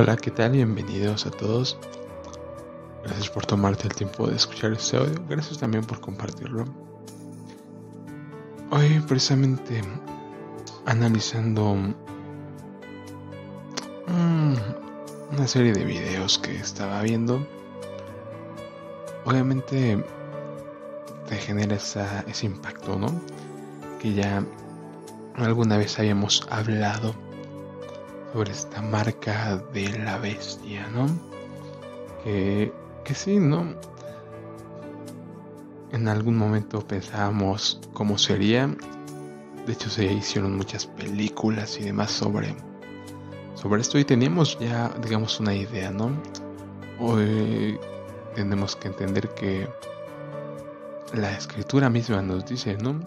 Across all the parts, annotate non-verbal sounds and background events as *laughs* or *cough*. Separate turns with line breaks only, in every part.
Hola, ¿qué tal? Bienvenidos a todos. Gracias por tomarte el tiempo de escuchar este audio. Gracias también por compartirlo. Hoy precisamente analizando mm, una serie de videos que estaba viendo. Obviamente te genera ese impacto, ¿no? Que ya alguna vez habíamos hablado sobre esta marca de la bestia, ¿no? Que, que sí, ¿no? En algún momento pensábamos cómo sería. De hecho, se hicieron muchas películas y demás sobre, sobre esto y teníamos ya, digamos, una idea, ¿no? Hoy tenemos que entender que la escritura misma nos dice, ¿no?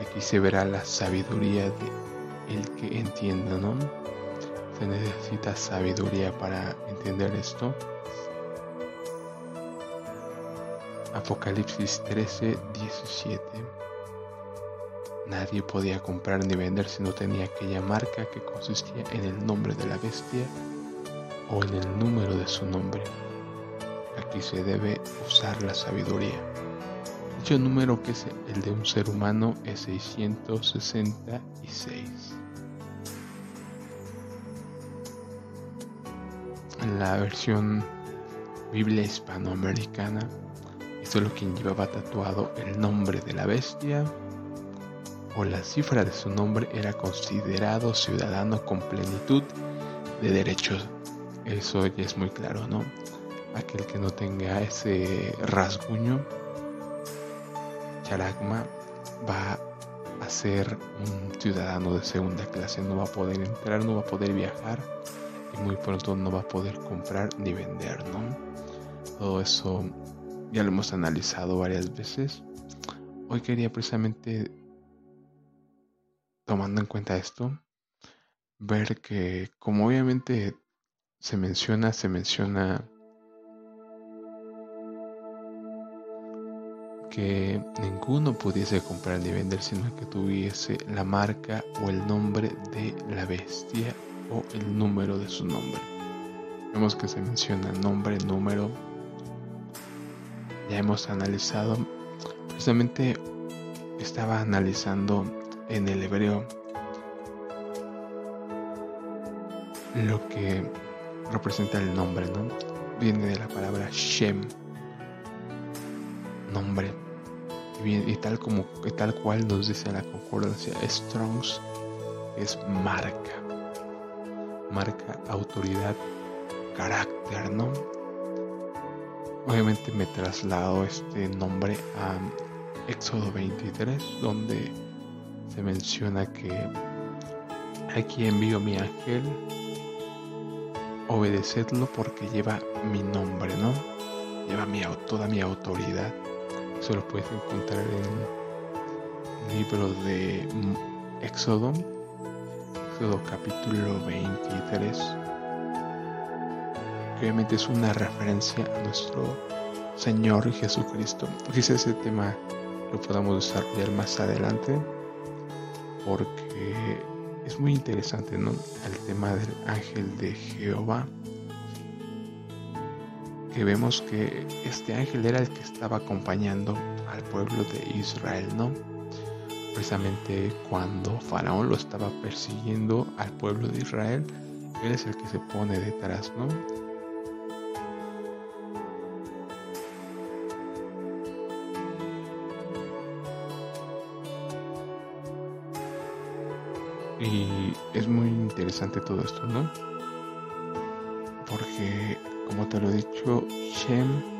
Aquí se verá la sabiduría de el que entienda, ¿no? Se necesita sabiduría para entender esto. Apocalipsis 13, 17. Nadie podía comprar ni vender si no tenía aquella marca que consistía en el nombre de la bestia o en el número de su nombre. Aquí se debe usar la sabiduría. Dicho número que es el de un ser humano es 666. La versión Biblia hispanoamericana, solo quien llevaba tatuado el nombre de la bestia o la cifra de su nombre era considerado ciudadano con plenitud de derechos. Eso ya es muy claro, ¿no? Aquel que no tenga ese rasguño, charagma, va a ser un ciudadano de segunda clase, no va a poder entrar, no va a poder viajar muy pronto no va a poder comprar ni vender, ¿no? Todo eso ya lo hemos analizado varias veces. Hoy quería precisamente, tomando en cuenta esto, ver que como obviamente se menciona, se menciona que ninguno pudiese comprar ni vender sino que tuviese la marca o el nombre de la bestia o el número de su nombre. Vemos que se menciona nombre, número. Ya hemos analizado, precisamente estaba analizando en el hebreo lo que representa el nombre, ¿no? Viene de la palabra Shem, nombre. Y, tal como tal cual nos dice la concordancia Strongs es marca marca autoridad, carácter, ¿no? Obviamente me traslado este nombre a Éxodo 23, donde se menciona que aquí envío mi ángel, obedecedlo porque lleva mi nombre, ¿no? Lleva mi, toda mi autoridad. Eso lo puedes encontrar en el libro de Éxodo capítulo 23, que obviamente es una referencia a nuestro Señor Jesucristo. Quizá ese tema lo podamos desarrollar más adelante, porque es muy interesante, ¿no? El tema del ángel de Jehová. Que vemos que este ángel era el que estaba acompañando al pueblo de Israel, ¿no? Precisamente cuando Faraón lo estaba persiguiendo al pueblo de Israel, él es el que se pone detrás, ¿no? Y es muy interesante todo esto, ¿no? Porque, como te lo he dicho, Shem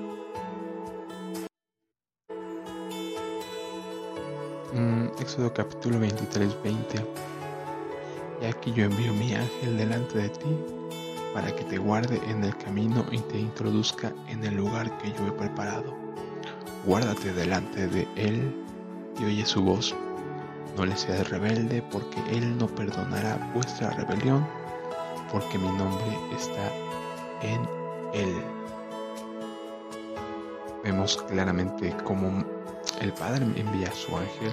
Éxodo capítulo 23, 20. Y aquí yo envío mi ángel delante de ti para que te guarde en el camino y te introduzca en el lugar que yo he preparado. Guárdate delante de él y oye su voz. No le seas rebelde porque él no perdonará vuestra rebelión porque mi nombre está en él. Vemos claramente cómo el Padre envía a su ángel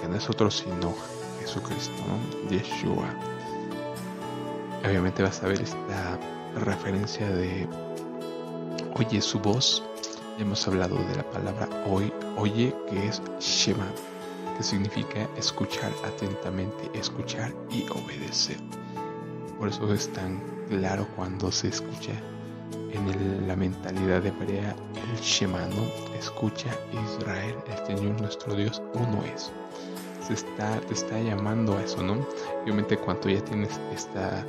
que no es otro sino Jesucristo, Yeshua. obviamente vas a ver esta referencia de oye su voz. Hemos hablado de la palabra hoy, oye, que es Shema, que significa escuchar atentamente, escuchar y obedecer. Por eso es tan claro cuando se escucha en la mentalidad hebrea el Shema, ¿no? Escucha Israel, el Señor nuestro Dios uno es. Se está, te está llamando a eso, ¿no? Obviamente cuando ya tienes esta,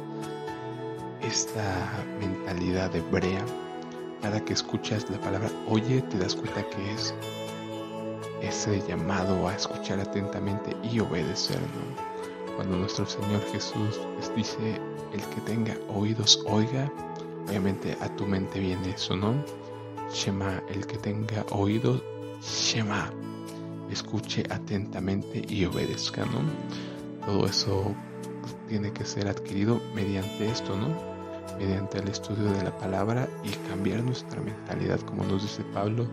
esta mentalidad hebrea, cada que escuchas la palabra oye, te das cuenta que es ese llamado a escuchar atentamente y obedecer. Cuando nuestro Señor Jesús dice, el que tenga oídos, oiga, obviamente a tu mente viene eso, ¿no? Shema, el que tenga oídos, Shema, escuche atentamente y obedezca, ¿no? Todo eso tiene que ser adquirido mediante esto, ¿no? Mediante el estudio de la palabra y cambiar nuestra mentalidad, como nos dice Pablo,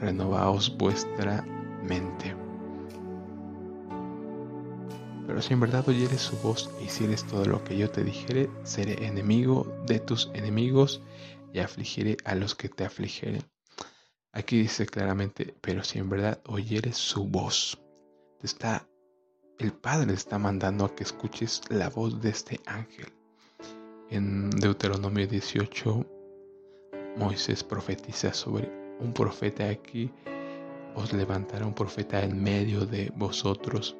renovaos vuestra mente. Pero si en verdad oyeres su voz y hicieres todo lo que yo te dijere, seré enemigo de tus enemigos y afligiré a los que te afligeren. Aquí dice claramente, pero si en verdad oyeres su voz, está, el Padre está mandando a que escuches la voz de este ángel. En Deuteronomio 18, Moisés profetiza sobre un profeta aquí, os levantará un profeta en medio de vosotros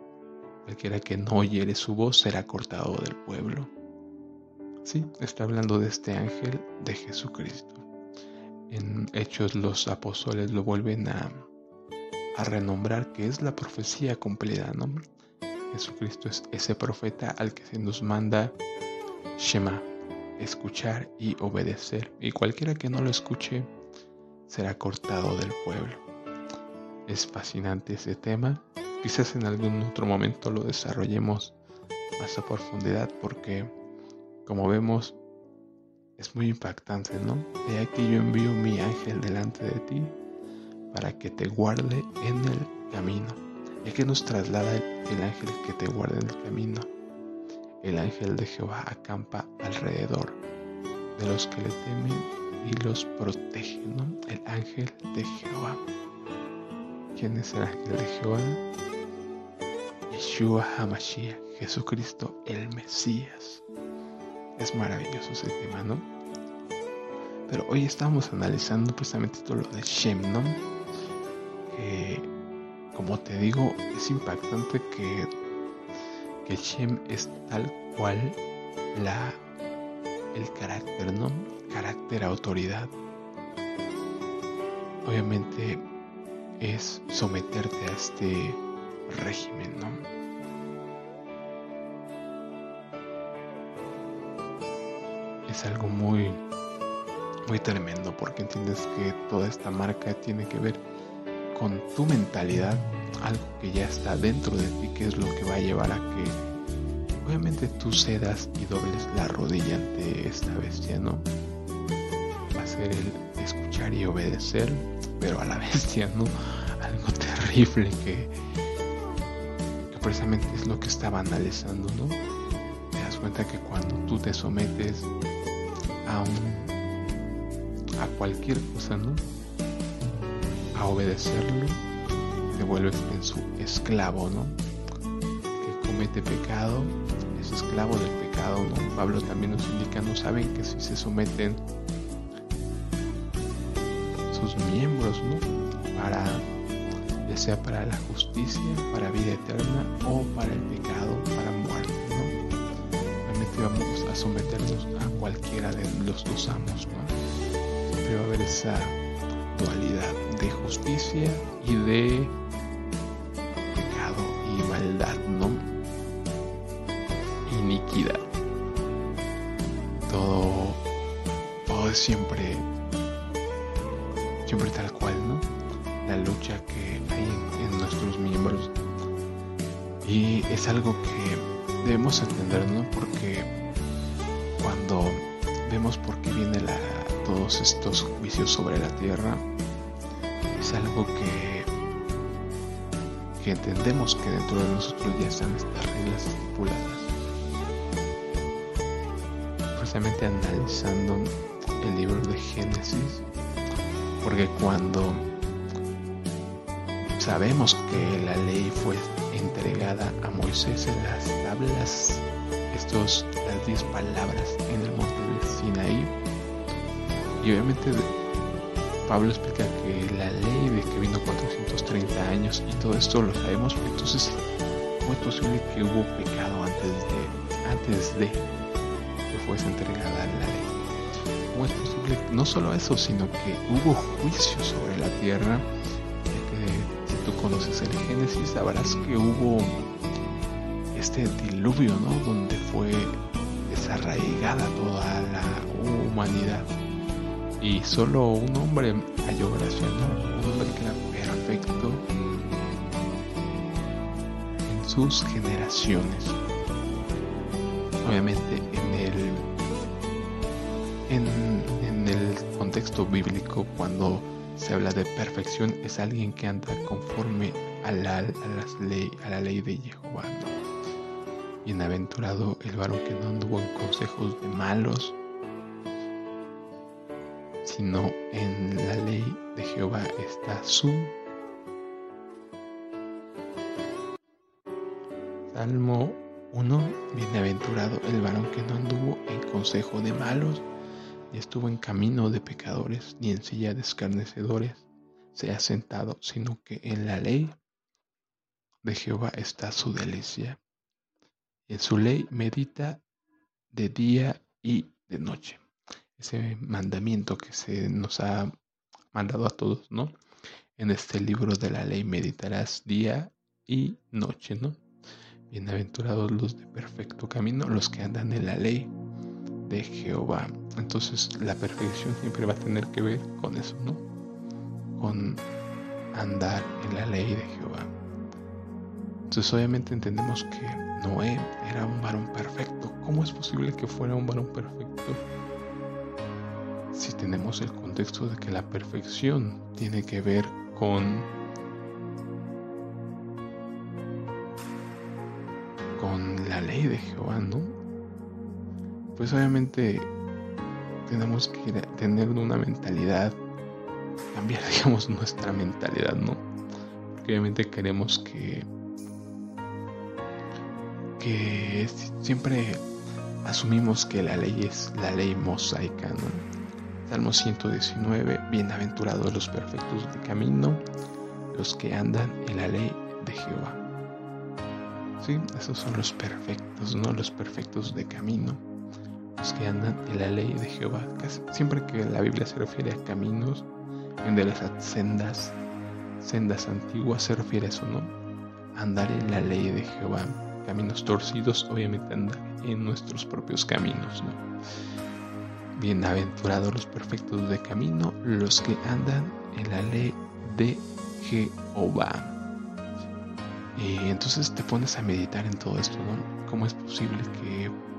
Cualquiera que no oyere su voz será cortado del pueblo. Sí, está hablando de este ángel de Jesucristo. En Hechos los apóstoles lo vuelven a, renombrar que es la profecía cumplida, ¿no? Jesucristo es ese profeta al que se nos manda Shema, escuchar y obedecer. Y cualquiera que no lo escuche será cortado del pueblo. Es fascinante ese tema Quizás en algún otro momento lo desarrollemos más a profundidad porque, como vemos, es muy impactante, ¿no? He aquí yo envío mi ángel delante de ti para que te guarde en el camino. Y que nos traslada el, ángel que te guarde en el camino. El ángel de Jehová acampa alrededor de los que le temen y los protege, ¿no? El ángel de Jehová. ¿Quién es el ángel de Jehová? Yeshua HaMashiach, Jesucristo el Mesías. Es maravilloso ese tema, ¿no? Pero hoy estamos analizando precisamente todo lo de Shem, ¿no? Que, como te digo, es impactante que, que Shem es tal cual la, el carácter, ¿no? Carácter, autoridad. Obviamente es someterte a este régimen, ¿no? Es algo muy, muy tremendo porque entiendes que toda esta marca tiene que ver con tu mentalidad, algo que ya está dentro de ti, que es lo que va a llevar a que obviamente tú cedas y dobles la rodilla ante esta bestia, ¿no? Va a ser el escuchar y obedecer, pero a la *laughs* bestia, ¿no? Algo terrible que precisamente es lo que estaba analizando, ¿no? Te das cuenta que cuando tú te sometes a un a cualquier cosa, ¿no? A obedecerlo, te vuelves en su esclavo, ¿no? Que comete pecado es esclavo del pecado, ¿no? Pablo también nos indica, no saben que si se someten sus miembros, ¿no? Para sea para la justicia, para vida eterna o para el pecado, para muerte. ¿no? Realmente vamos a someternos a cualquiera de los dos amos. ¿no? Siempre va a haber esa dualidad de justicia y de Porque cuando vemos por qué vienen todos estos juicios sobre la tierra, es algo que, que entendemos que dentro de nosotros ya están estas reglas estipuladas. precisamente analizando el libro de Génesis, porque cuando sabemos que la ley fue entregada a Moisés en las tablas, estos, las diez palabras en el monte de Sinaí, y obviamente Pablo explica que la ley de que vino 430 años y todo esto lo sabemos, entonces ¿cómo es posible que hubo pecado antes de, antes de que fuese entregada la ley? ¿Cómo es posible? No solo eso, sino que hubo juicio sobre la tierra, conoces el Génesis sabrás que hubo este diluvio, ¿no? Donde fue desarraigada toda la humanidad y solo un hombre halló gracia, ¿no? Un hombre que era perfecto en sus generaciones. Obviamente en el en, el contexto bíblico cuando se habla de perfección es alguien que anda conforme a la, a las ley, a la ley de Jehová. Bienaventurado el varón que no anduvo en consejos de malos, sino en la ley de Jehová está su Salmo 1. Bienaventurado el varón que no anduvo en consejo de malos, ni estuvo en camino de pecadores, ni en silla de escarnecedores se ha sentado, sino que en la ley de Jehová está su delicia. En su ley medita de día y de noche ese mandamiento que se nos ha mandado a todos, ¿no? En este libro de la ley meditarás día y noche, ¿no? Bienaventurados los de perfecto camino, los que andan en la ley de Jehová. Entonces la perfección siempre va a tener que ver con eso, ¿no? Con andar en la ley de Jehová. Entonces obviamente entendemos que Noé era un varón perfecto. ¿Cómo es posible que fuera un varón perfecto? si tenemos el contexto de que la perfección tiene que ver con con la ley de Jehová, ¿no? Pues obviamente tenemos que tener una mentalidad, cambiar, *laughs* digamos, nuestra mentalidad, ¿no? Porque obviamente queremos que que siempre asumimos que la ley es la ley mosaica, ¿no? Salmo 119, bienaventurados los perfectos de camino, los que andan en la ley de Jehová. Sí, esos son los perfectos, ¿no? Los perfectos de camino, los que andan en la ley de Jehová. siempre que la Biblia se refiere a caminos, en de las sendas, sendas antiguas, se refiere a eso, ¿no? Andar en la ley de Jehová. Caminos torcidos, obviamente andar en nuestros propios caminos, ¿no? Bienaventurados los perfectos de camino, los que andan en la ley de Jehová. Y entonces te pones a meditar en todo esto, ¿no? ¿Cómo es posible que, que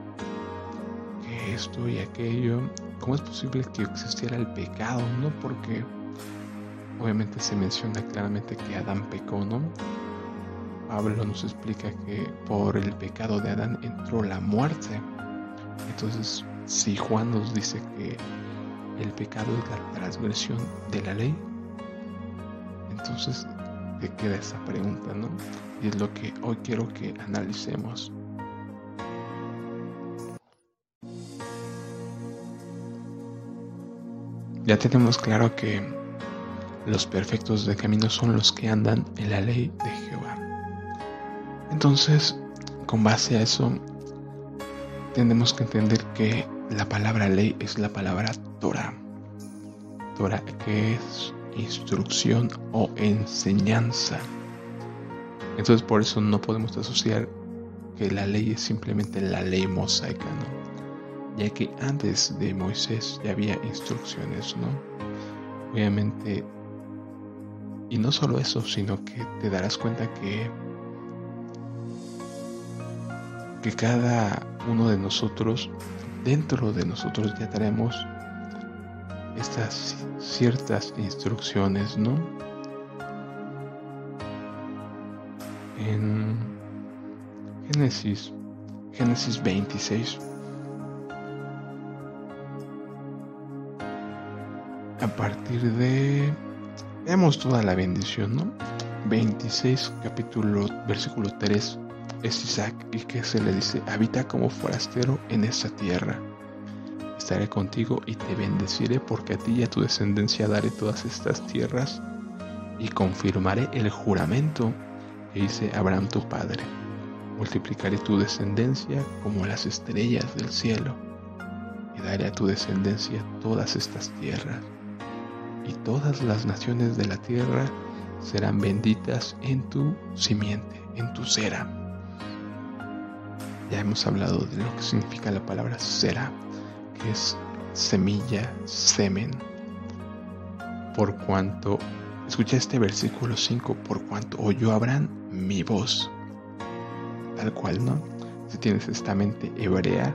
esto y aquello, cómo es posible que existiera el pecado, ¿no? Porque obviamente se menciona claramente que Adán pecó, ¿no? Pablo nos explica que por el pecado de Adán entró la muerte. Entonces, si Juan nos dice que el pecado es la transgresión de la ley, entonces te queda esa pregunta, ¿no? Y es lo que hoy quiero que analicemos. Ya tenemos claro que los perfectos de camino son los que andan en la ley de Jehová. Entonces, con base a eso, tenemos que entender que la palabra ley es la palabra Torah. Torah que es instrucción o enseñanza. Entonces por eso no podemos asociar que la ley es simplemente la ley mosaica, ¿no? Ya que antes de Moisés ya había instrucciones, ¿no? Obviamente, y no solo eso, sino que te darás cuenta que que cada uno de nosotros dentro de nosotros ya tenemos estas ciertas instrucciones, ¿no? En Génesis, Génesis 26, partir de... Veamos toda la bendición, ¿no? 26, capítulo, versículo 3, es Isaac y que se le dice, habita como forastero en esta tierra. Estaré contigo y te bendeciré porque a ti y a tu descendencia daré todas estas tierras y confirmaré el juramento que hice Abraham tu padre. Multiplicaré tu descendencia como las estrellas del cielo y daré a tu descendencia todas estas tierras. Y todas las naciones de la tierra serán benditas en tu simiente, en tu cera. Ya hemos hablado de lo que significa la palabra cera, que es semilla, semen. Por cuanto, escucha este versículo 5, por cuanto oyó Abraham mi voz. Tal cual, ¿no? Si tienes esta mente hebrea,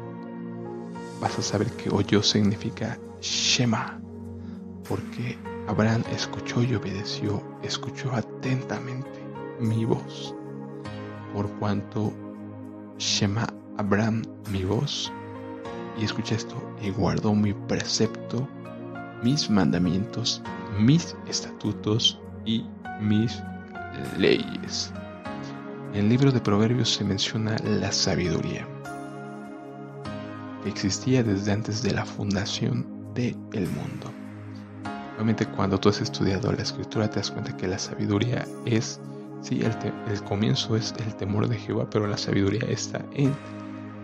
vas a saber que oyó significa Shema, porque Abraham escuchó y obedeció, escuchó atentamente mi voz, por cuanto Shema Abraham mi voz, y escucha esto, y guardó mi precepto, mis mandamientos, mis estatutos y mis leyes. En el libro de Proverbios se menciona la sabiduría, que existía desde antes de la fundación del mundo. Obviamente cuando tú has estudiado la escritura te das cuenta que la sabiduría es, sí, el, el comienzo es el temor de Jehová, pero la sabiduría está en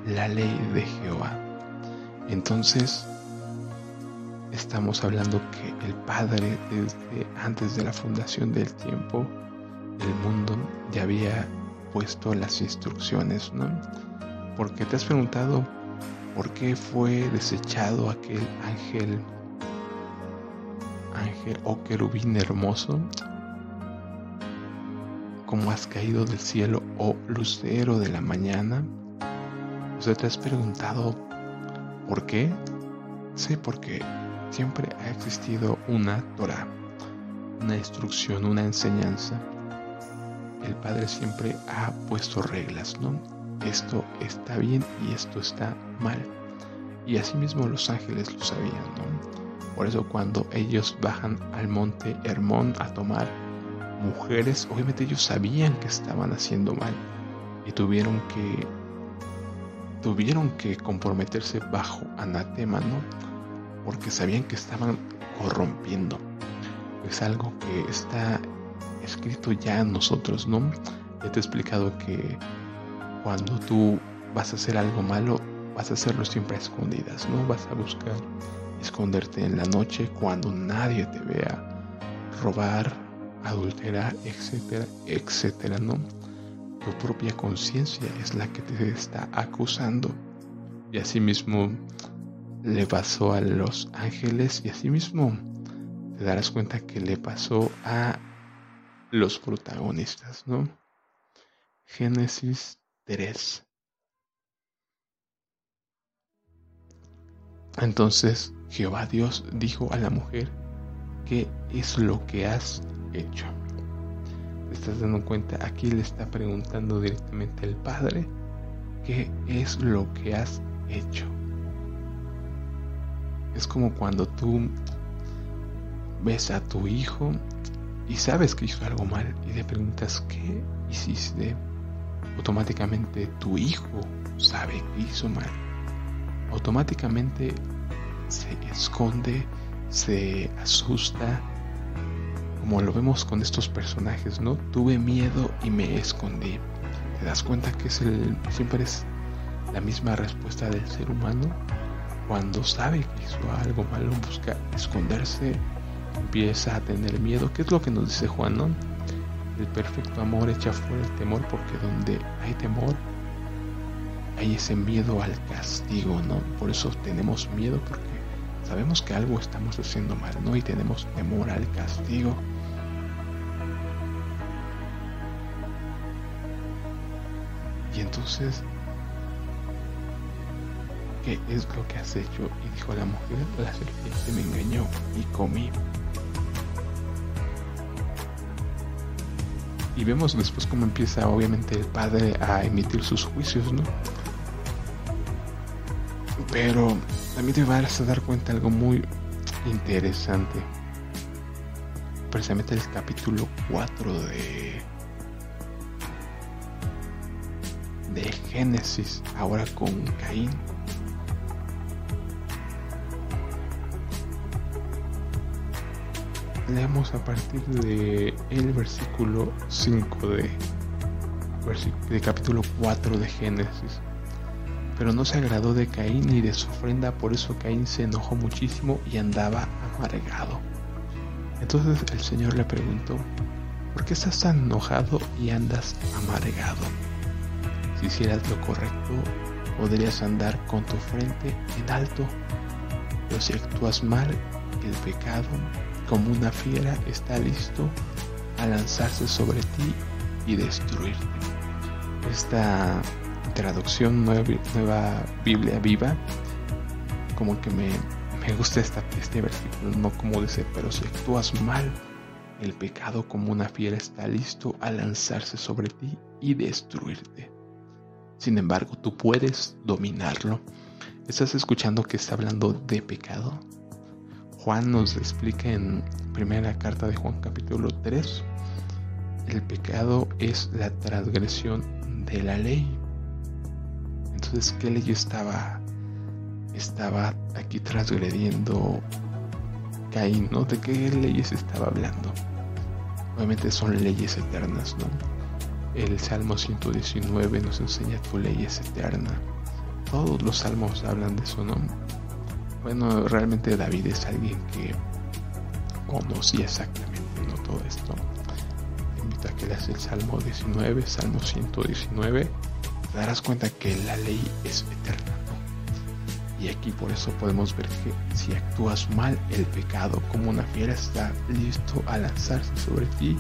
la ley de Jehová. Entonces, estamos hablando que el Padre desde antes de la fundación del tiempo, del mundo, ya había puesto las instrucciones, ¿no? Porque te has preguntado por qué fue desechado aquel ángel oh querubín hermoso, como has caído del cielo, oh lucero de la mañana. ¿Usted te has preguntado por qué? Sí, porque siempre ha existido una Torah, una instrucción, una enseñanza. El Padre siempre ha puesto reglas, ¿no? Esto está bien y esto está mal. Y asimismo los ángeles lo sabían, ¿no? Por eso cuando ellos bajan al monte Hermón a tomar mujeres, obviamente ellos sabían que estaban haciendo mal y tuvieron que tuvieron que comprometerse bajo anatema, ¿no? Porque sabían que estaban corrompiendo. Es algo que está escrito ya en nosotros, ¿no? Ya te he explicado que cuando tú vas a hacer algo malo, vas a hacerlo siempre a escondidas, ¿no? Vas a buscar esconderte en la noche cuando nadie te vea, robar, adulterar, etcétera, etcétera, ¿no? Tu propia conciencia es la que te está acusando. Y asimismo le pasó a los ángeles y asimismo te darás cuenta que le pasó a los protagonistas, ¿no? Génesis 3. Entonces Jehová Dios dijo a la mujer, ¿qué es lo que has hecho? ¿Te estás dando cuenta? Aquí le está preguntando directamente el Padre, ¿qué es lo que has hecho? Es como cuando tú ves a tu hijo y sabes que hizo algo mal y le preguntas, ¿qué hiciste? Automáticamente tu hijo sabe que hizo mal. Automáticamente se esconde, se asusta, como lo vemos con estos personajes, ¿no? Tuve miedo y me escondí. ¿Te das cuenta que es el, siempre es la misma respuesta del ser humano? Cuando sabe que hizo algo malo, busca esconderse, empieza a tener miedo. ¿Qué es lo que nos dice Juan? El perfecto amor echa fuera el temor porque donde hay temor hay ese miedo al castigo, ¿no? Por eso tenemos miedo porque sabemos que algo estamos haciendo mal, ¿no? Y tenemos temor al castigo. Y entonces, ¿qué es lo que has hecho? Y dijo la mujer, la serpiente me engañó y comí. Y vemos después cómo empieza obviamente el padre a emitir sus juicios, ¿no? Pero también te vas a dar cuenta algo muy interesante. precisamente el capítulo 4 de de Génesis, ahora con Caín. Leemos a partir de el versículo 5 de, de capítulo 4 de Génesis. Pero no se agradó de Caín ni de su ofrenda, por eso Caín se enojó muchísimo y andaba amargado. Entonces el Señor le preguntó, ¿por qué estás tan enojado y andas amargado? Si hicieras lo correcto, podrías andar con tu frente en alto, pero si actúas mal, el pecado, como una fiera, está listo a lanzarse sobre ti y destruirte. Esta traducción nueva, Biblia viva, como que me, me gusta esta, este versículo, no como dice, pero si actúas mal, el pecado como una fiera está listo a lanzarse sobre ti y destruirte. Sin embargo, tú puedes dominarlo. ¿Estás escuchando que está hablando de pecado? Juan nos explica en primera carta de Juan capítulo 3, el pecado es la transgresión de la ley. Entonces, ¿qué ley estaba, estaba aquí transgrediendo Caín? ¿no? ¿De qué leyes estaba hablando? Obviamente son leyes eternas, ¿no? El Salmo 119 nos enseña tu ley es eterna. Todos los salmos hablan de su nombre. Bueno, realmente David es alguien que conocía exactamente ¿no? todo esto. Te invito a que leas el Salmo 19, Salmo 119. Te darás cuenta que la ley es eterna. Y aquí por eso podemos ver que si actúas mal, el pecado como una fiera está listo a lanzarse sobre ti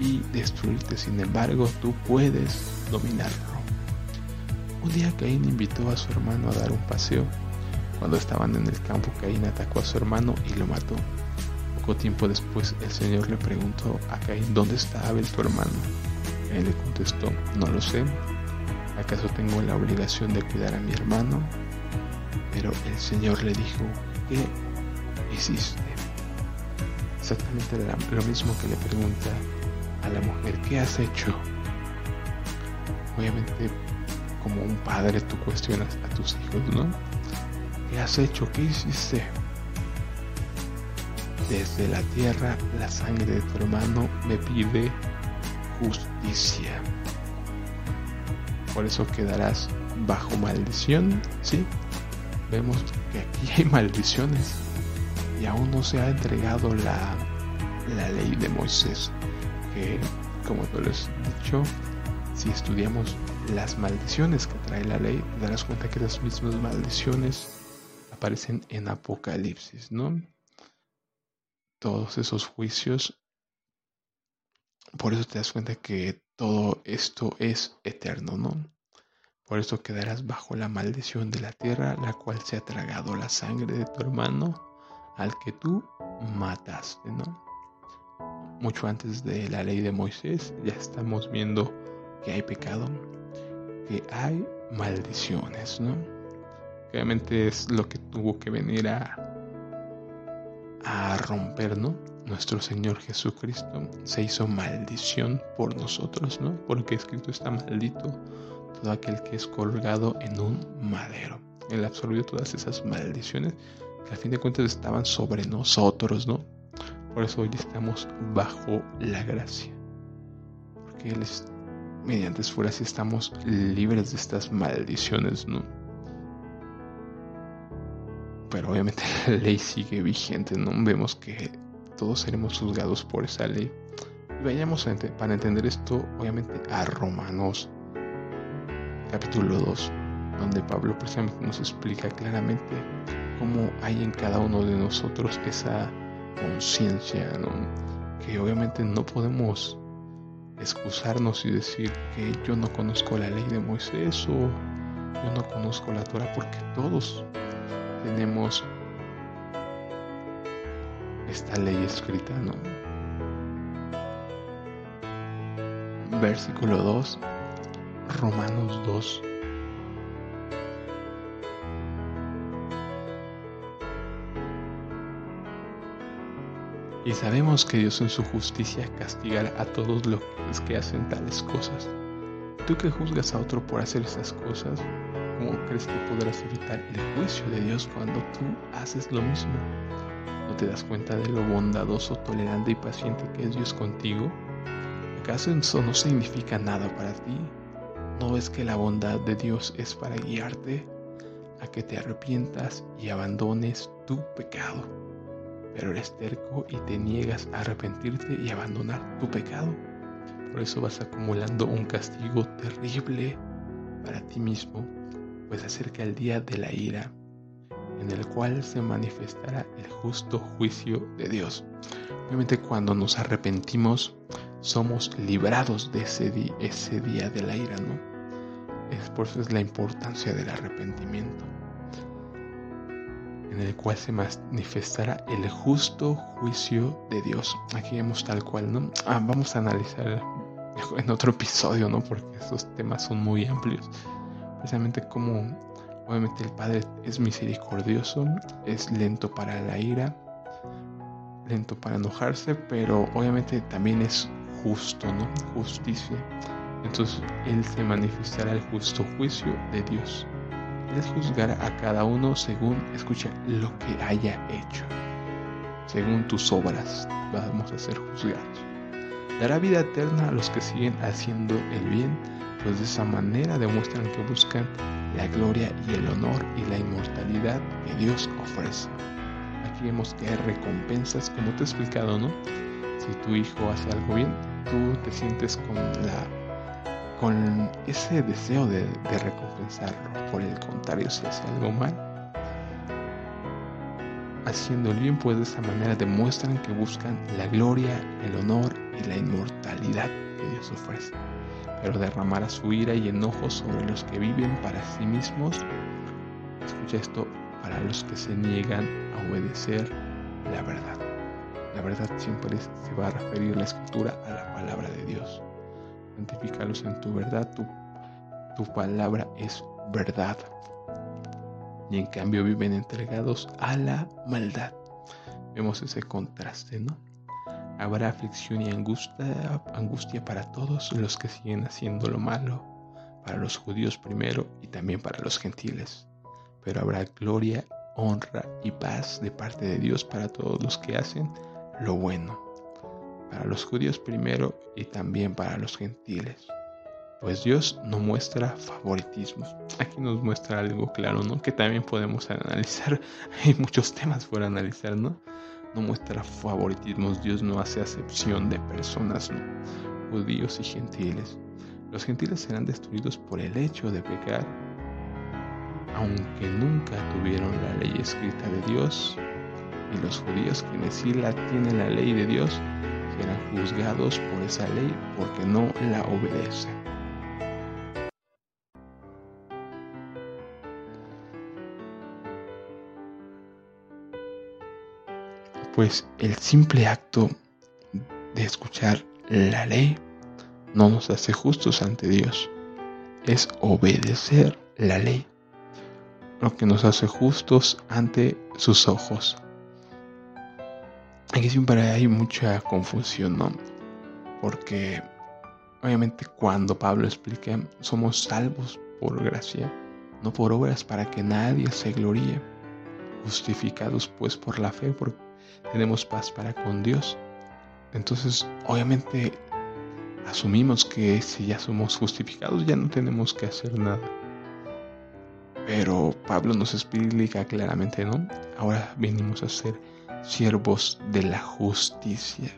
y destruirte. Sin embargo, tú puedes dominarlo. Un día Caín invitó a su hermano a dar un paseo. Cuando estaban en el campo, Caín atacó a su hermano y lo mató. Poco tiempo después, el Señor le preguntó a Caín, ¿dónde está Abel tu hermano? Él le contestó, no lo sé. ¿Acaso tengo la obligación de cuidar a mi hermano? Pero el Señor le dijo, ¿qué hiciste? Exactamente lo mismo que le pregunta a la mujer, ¿qué has hecho? Obviamente, como un padre, tú cuestionas a tus hijos, ¿no? ¿Qué has hecho? ¿Qué hiciste? Desde la tierra, la sangre de tu hermano me pide justicia. Por eso quedarás bajo maldición, ¿sí? Vemos que aquí hay maldiciones y aún no se ha entregado la, la ley de Moisés como te lo he dicho, si estudiamos las maldiciones que trae la ley, darás cuenta que las mismas maldiciones aparecen en Apocalipsis, ¿no? Todos esos juicios. Por eso te das cuenta que todo esto es eterno, ¿no? Por eso quedarás bajo la maldición de la tierra, la cual se ha tragado la sangre de tu hermano, al que tú mataste, ¿no? mucho antes de la ley de Moisés, ya estamos viendo que hay pecado, que hay maldiciones, ¿no? Obviamente es lo que tuvo que venir a, a romper, ¿no? Nuestro Señor Jesucristo se hizo maldición por nosotros, ¿no? Porque escrito está maldito todo aquel que es colgado en un madero. Él absorbió todas esas maldiciones que a fin de cuentas estaban sobre nosotros, ¿no? Por eso hoy estamos bajo la gracia. Porque Él es, mediante su gracia estamos libres de estas maldiciones, ¿no? Pero obviamente *laughs* la ley sigue vigente, ¿no? Vemos que todos seremos juzgados por esa ley. Y vayamos para entender esto, obviamente, a Romanos capítulo 2, donde Pablo precisamente nos explica claramente cómo hay en cada uno de nosotros esa conciencia, que obviamente no podemos excusarnos y decir que yo no conozco la ley de Moisés o yo no conozco la Torah porque todos tenemos esta ley escrita, ¿no? Versículo 2, Romanos 2, Y sabemos que Dios en su justicia castigará a todos los que hacen tales cosas. Tú que juzgas a otro por hacer esas cosas, ¿cómo crees que podrás evitar el juicio de Dios cuando tú haces lo mismo? ¿No te das cuenta de lo bondadoso, tolerante y paciente que es Dios contigo? ¿Acaso eso no significa nada para ti? ¿No ves que la bondad de Dios es para guiarte a que te arrepientas y abandones tu pecado? Pero eres terco y te niegas a arrepentirte y abandonar tu pecado. Por eso vas acumulando un castigo terrible para ti mismo, pues acerca el día de la ira, en el cual se manifestará el justo juicio de Dios. Obviamente cuando nos arrepentimos, somos librados de ese, día de la ira, ¿no? Es por eso es la importancia del arrepentimiento, en el cual se manifestará el justo juicio de Dios. Aquí vemos tal cual, ¿no? Ah, vamos a analizar en otro episodio, ¿no? Porque esos temas son muy amplios. Precisamente como obviamente el Padre es misericordioso, es lento para la ira, lento para enojarse, pero obviamente también es justo, ¿no? Justicia. Entonces Él se manifestará el justo juicio de Dios. Él juzgará a cada uno según, escucha, lo que haya hecho. Según tus obras vamos a ser juzgados dará vida eterna a los que siguen haciendo el bien, pues de esa manera demuestran que buscan la gloria y el honor y la inmortalidad que Dios ofrece. Aquí vemos que hay recompensas, como te he explicado, ¿no? Si tu hijo hace algo bien, tú te sientes con la con ese deseo de, de recompensarlo. Por el contrario, si hace algo mal, haciendo el bien, pues de esa manera demuestran que buscan la gloria, el honor y la inmortalidad que Dios ofrece. Pero derramará su ira y enojo sobre los que viven para sí mismos. Escucha esto, para los que se niegan a obedecer la verdad. La verdad siempre se va a referir la escritura a la palabra de Dios. Santifícalos en tu verdad, tu, tu palabra es verdad y en cambio viven entregados a la maldad. Vemos ese contraste, ¿no? Habrá aflicción y angustia, para todos los que siguen haciendo lo malo, para los judíos primero y también para los gentiles. Pero habrá gloria, honra y paz de parte de Dios para todos los que hacen lo bueno, para los judíos primero y también para los gentiles pues Dios no muestra favoritismos. Aquí nos muestra algo claro, ¿no? Que también podemos analizar. *laughs* Hay muchos temas por analizar, ¿no? No muestra favoritismos. Dios no hace acepción de personas, ¿no? Judíos y gentiles. Los gentiles serán destruidos por el hecho de pecar, aunque nunca tuvieron la ley escrita de Dios. Y los judíos, quienes sí la tienen la ley de Dios, serán juzgados por esa ley porque no la obedecen. Pues el simple acto de escuchar la ley no nos hace justos ante Dios. Es obedecer la ley lo que nos hace justos ante sus ojos. Aquí siempre hay mucha confusión, ¿no? Porque obviamente cuando Pablo explica, somos salvos por gracia, no por obras para que nadie se gloríe, justificados pues por la fe, por tenemos paz para con Dios. Entonces, obviamente, asumimos que si ya somos justificados, ya no tenemos que hacer nada. Pero Pablo nos explica claramente, ¿no? Ahora venimos a ser siervos de la justicia.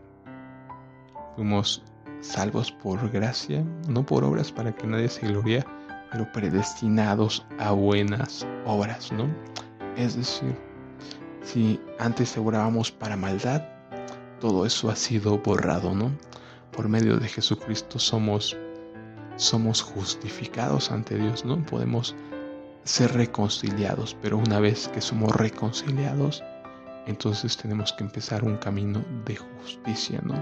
Fuimos salvos por gracia, no por obras para que nadie se gloria, pero predestinados a buenas obras, ¿no? Es decir, si antes orábamos para maldad, todo eso ha sido borrado, ¿no? Por medio de Jesucristo somos somos justificados ante Dios, ¿no? Podemos ser reconciliados, pero una vez que somos reconciliados, entonces tenemos que empezar un camino de justicia, ¿no?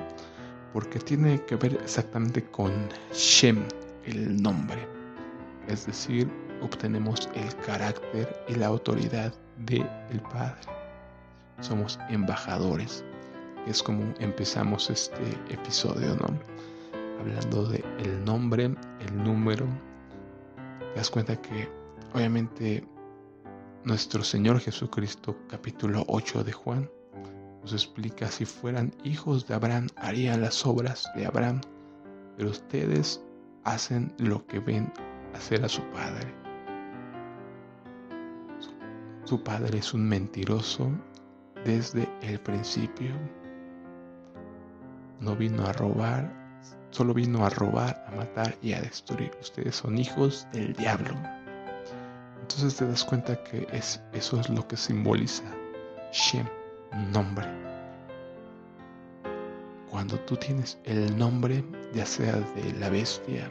Porque tiene que ver exactamente con Shem, el nombre. Es decir, obtenemos el carácter y la autoridad del el Padre somos embajadores. es como empezamos este episodio, ¿no? Hablando de el nombre, el número. Te das cuenta que obviamente nuestro Señor Jesucristo, capítulo 8 de Juan, nos explica si fueran hijos de Abraham harían las obras de Abraham, pero ustedes hacen lo que ven hacer a su padre. Su padre es un mentiroso desde el principio. No vino a robar, solo vino a robar, a matar y a destruir. Ustedes son hijos del diablo. Entonces te das cuenta que es, eso es lo que simboliza Shem, nombre. Cuando tú tienes el nombre, ya sea de la bestia,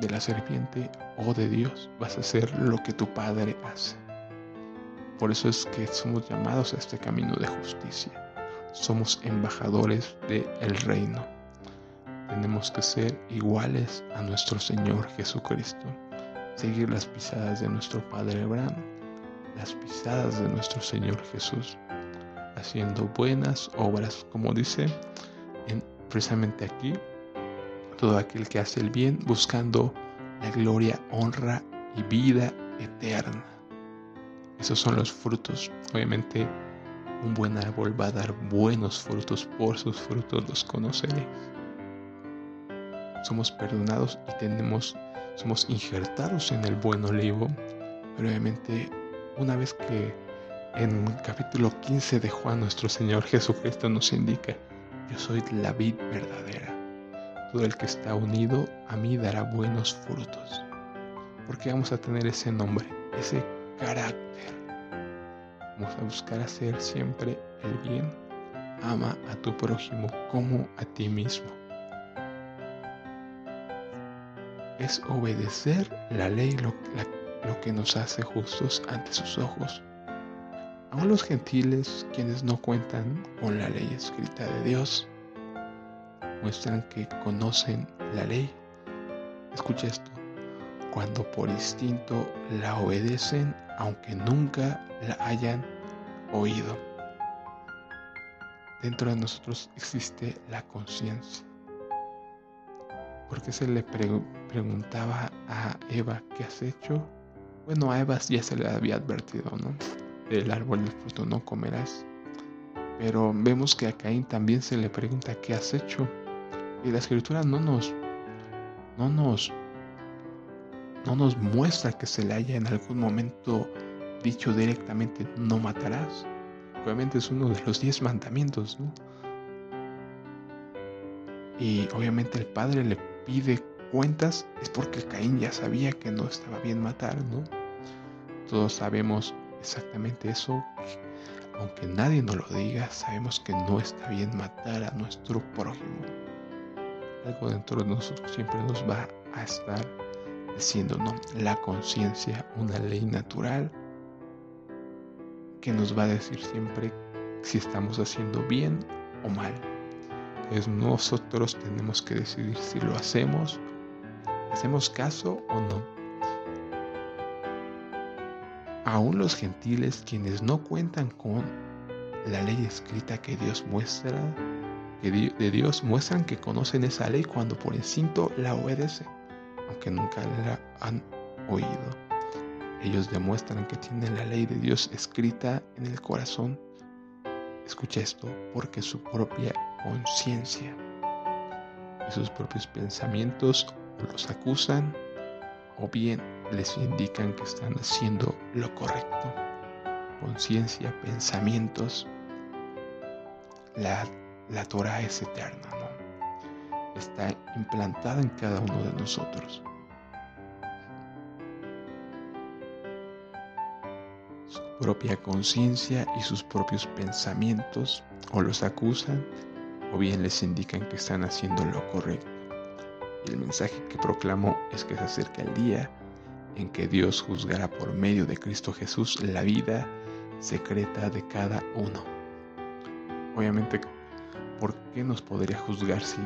de la serpiente o de Dios, vas a hacer lo que tu Padre hace. Por eso es que somos llamados a este camino de justicia. Somos embajadores del reino. Tenemos que ser iguales a nuestro Señor Jesucristo. Seguir las pisadas de nuestro Padre Abraham, las pisadas de nuestro Señor Jesús, haciendo buenas obras, como dice en, precisamente aquí, todo aquel que hace el bien buscando la gloria, honra y vida eterna. Esos son los frutos. Obviamente un buen árbol va a dar buenos frutos, por sus frutos los conoceréis. Somos perdonados y tenemos, somos injertados en el buen olivo, pero obviamente una vez que en el capítulo 15 de Juan nuestro Señor Jesucristo nos indica, yo soy la vid verdadera. Todo el que está unido a mí dará buenos frutos. Porque vamos a tener ese nombre, ese carácter. Vamos a buscar hacer siempre el bien. Ama a tu prójimo como a ti mismo. Es obedecer la ley lo, que nos hace justos ante sus ojos. Aún los gentiles, quienes no cuentan con la ley escrita de Dios, muestran que conocen la ley. Escucha esto. Cuando por instinto la obedecen, aunque nunca la hayan oído. Dentro de nosotros existe la conciencia. Porque se le preguntaba a Eva, ¿qué has hecho? Bueno, a Eva ya se le había advertido, ¿no? Del árbol del fruto no comerás. Pero vemos que a Caín también se le pregunta, ¿qué has hecho? Y la escritura no nos, no nos, no nos muestra que se le haya en algún momento dicho directamente, no matarás. Obviamente es uno de los diez mandamientos, ¿no? Y obviamente el padre le pide cuentas, es porque Caín ya sabía que no estaba bien matar, ¿no? Todos sabemos exactamente eso, aunque nadie nos lo diga, sabemos que no está bien matar a nuestro prójimo algo dentro de nosotros siempre nos va a estar diciendo, ¿no? La conciencia, una ley natural que nos va a decir siempre si estamos haciendo bien o mal. Entonces nosotros tenemos que decidir si lo hacemos, hacemos caso o no. Aún los gentiles, quienes no cuentan con la ley escrita que Dios muestra, de Dios muestran que conocen esa ley cuando por instinto la obedecen, aunque nunca la han oído. Ellos demuestran que tienen la ley de Dios escrita en el corazón. Escucha esto, porque su propia conciencia y sus propios pensamientos los acusan o bien les indican que están haciendo lo correcto. Conciencia, pensamientos, la la Torah es eterna, ¿no? Está implantada en cada uno de nosotros. Propia conciencia y sus propios pensamientos o los acusan o bien les indican que están haciendo lo correcto. Y el mensaje que proclamo es que se acerca el día en que Dios juzgará por medio de Cristo Jesús la vida secreta de cada uno. Obviamente ¿por qué nos podría juzgar si,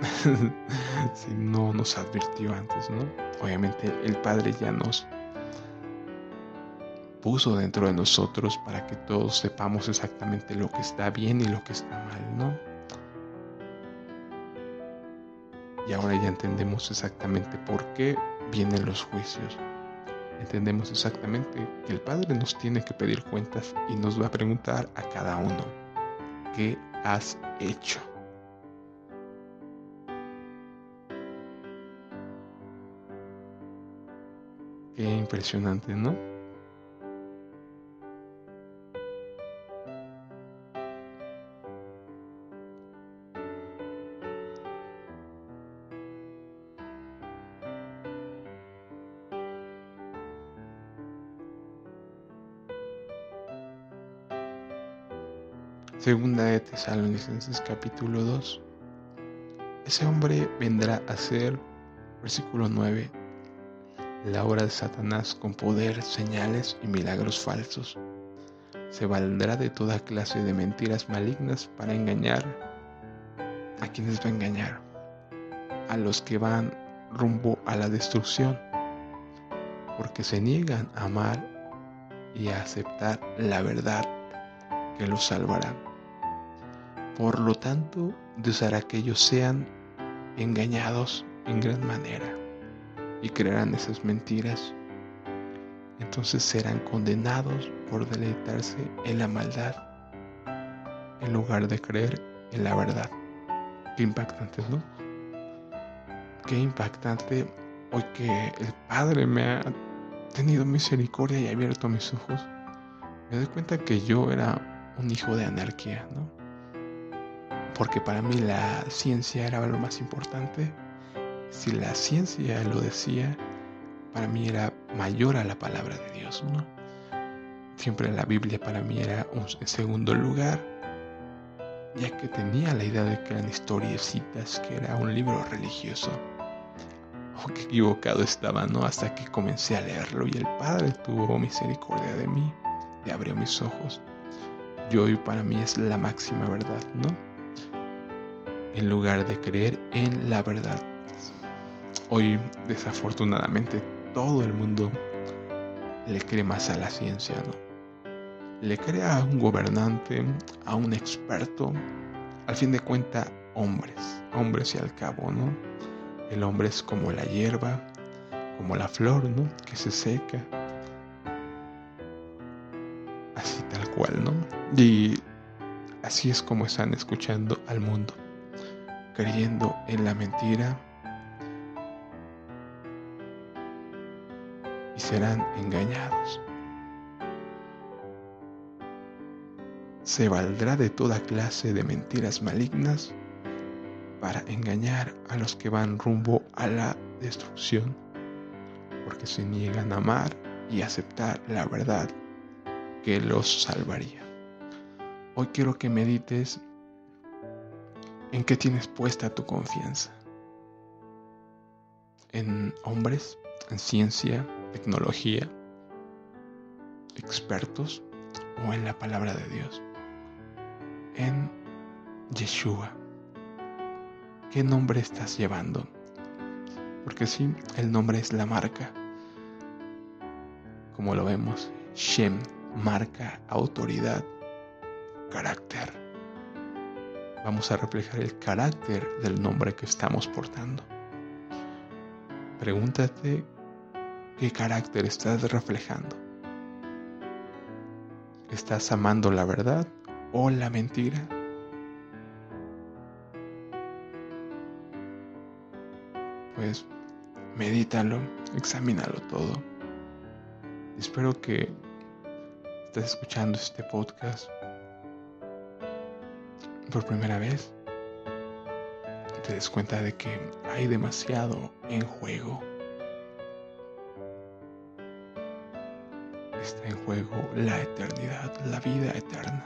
*laughs* si no nos advirtió antes, no? Obviamente el Padre ya nos puso dentro de nosotros para que todos sepamos exactamente lo que está bien y lo que está mal, ¿no? Y ahora ya entendemos exactamente por qué vienen los juicios. Entendemos exactamente que el Padre nos tiene que pedir cuentas y nos va a preguntar a cada uno, ¿qué has hecho? Qué impresionante, ¿no? Segunda de Tesalonicenses capítulo 2. Ese hombre vendrá a ser, versículo 9, la obra de Satanás con poder, señales y milagros falsos. Se valdrá de toda clase de mentiras malignas para engañar. ¿A quienes va a engañar? A los que van rumbo a la destrucción, porque se niegan a amar y a aceptar la verdad que los salvará. Por lo tanto, Dios hará que ellos sean engañados en gran manera y creerán esas mentiras. Entonces serán condenados por deleitarse en la maldad en lugar de creer en la verdad. Qué impactante, ¿no? Qué impactante hoy que el Padre me ha tenido misericordia y abierto mis ojos. Me doy cuenta que yo era un hijo de anarquía, ¿no? Porque para mí la ciencia era lo más importante. Si la ciencia lo decía, para mí era mayor a la palabra de Dios, ¿no? Siempre la Biblia para mí era un segundo lugar, ya que tenía la idea de que eran historiecitas, que era un libro religioso. Oh, *laughs* qué equivocado estaba, ¿no? Hasta que comencé a leerlo y el Padre tuvo misericordia de mí y abrió mis ojos. Y hoy para mí es la máxima verdad, ¿no? En lugar de creer en la verdad. Hoy, desafortunadamente, todo el mundo le cree más a la ciencia, ¿no? Le cree a un gobernante, a un experto, al fin de cuentas, hombres, hombres y al cabo, ¿no? El hombre es como la hierba, como la flor, ¿no? Que se seca. Así tal cual, ¿no? Y así es como están escuchando al mundo creyendo en la mentira y serán engañados. Se valdrá de toda clase de mentiras malignas para engañar a los que van rumbo a la destrucción, porque se niegan a amar y aceptar la verdad que los salvaría. Hoy quiero que medites ¿En qué tienes puesta tu confianza? ¿En hombres? ¿En ciencia? ¿Tecnología? ¿Expertos? ¿O en la palabra de Dios? En Yeshua. ¿Qué nombre estás llevando? Porque sí, el nombre es la marca. Como lo vemos, Shem marca autoridad, carácter vamos a reflejar el carácter del nombre que estamos portando. Pregúntate qué carácter estás reflejando. ¿Estás amando la verdad o la mentira? Pues medítalo, examínalo todo. Espero que estés escuchando este podcast por primera vez, te des cuenta de que hay demasiado en juego. Está en juego la eternidad, la vida eterna.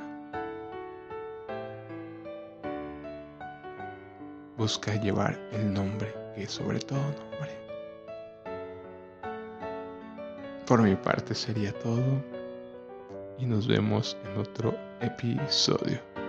Busca llevar el nombre que es sobre todo nombre. Por mi parte sería todo y nos vemos en otro episodio.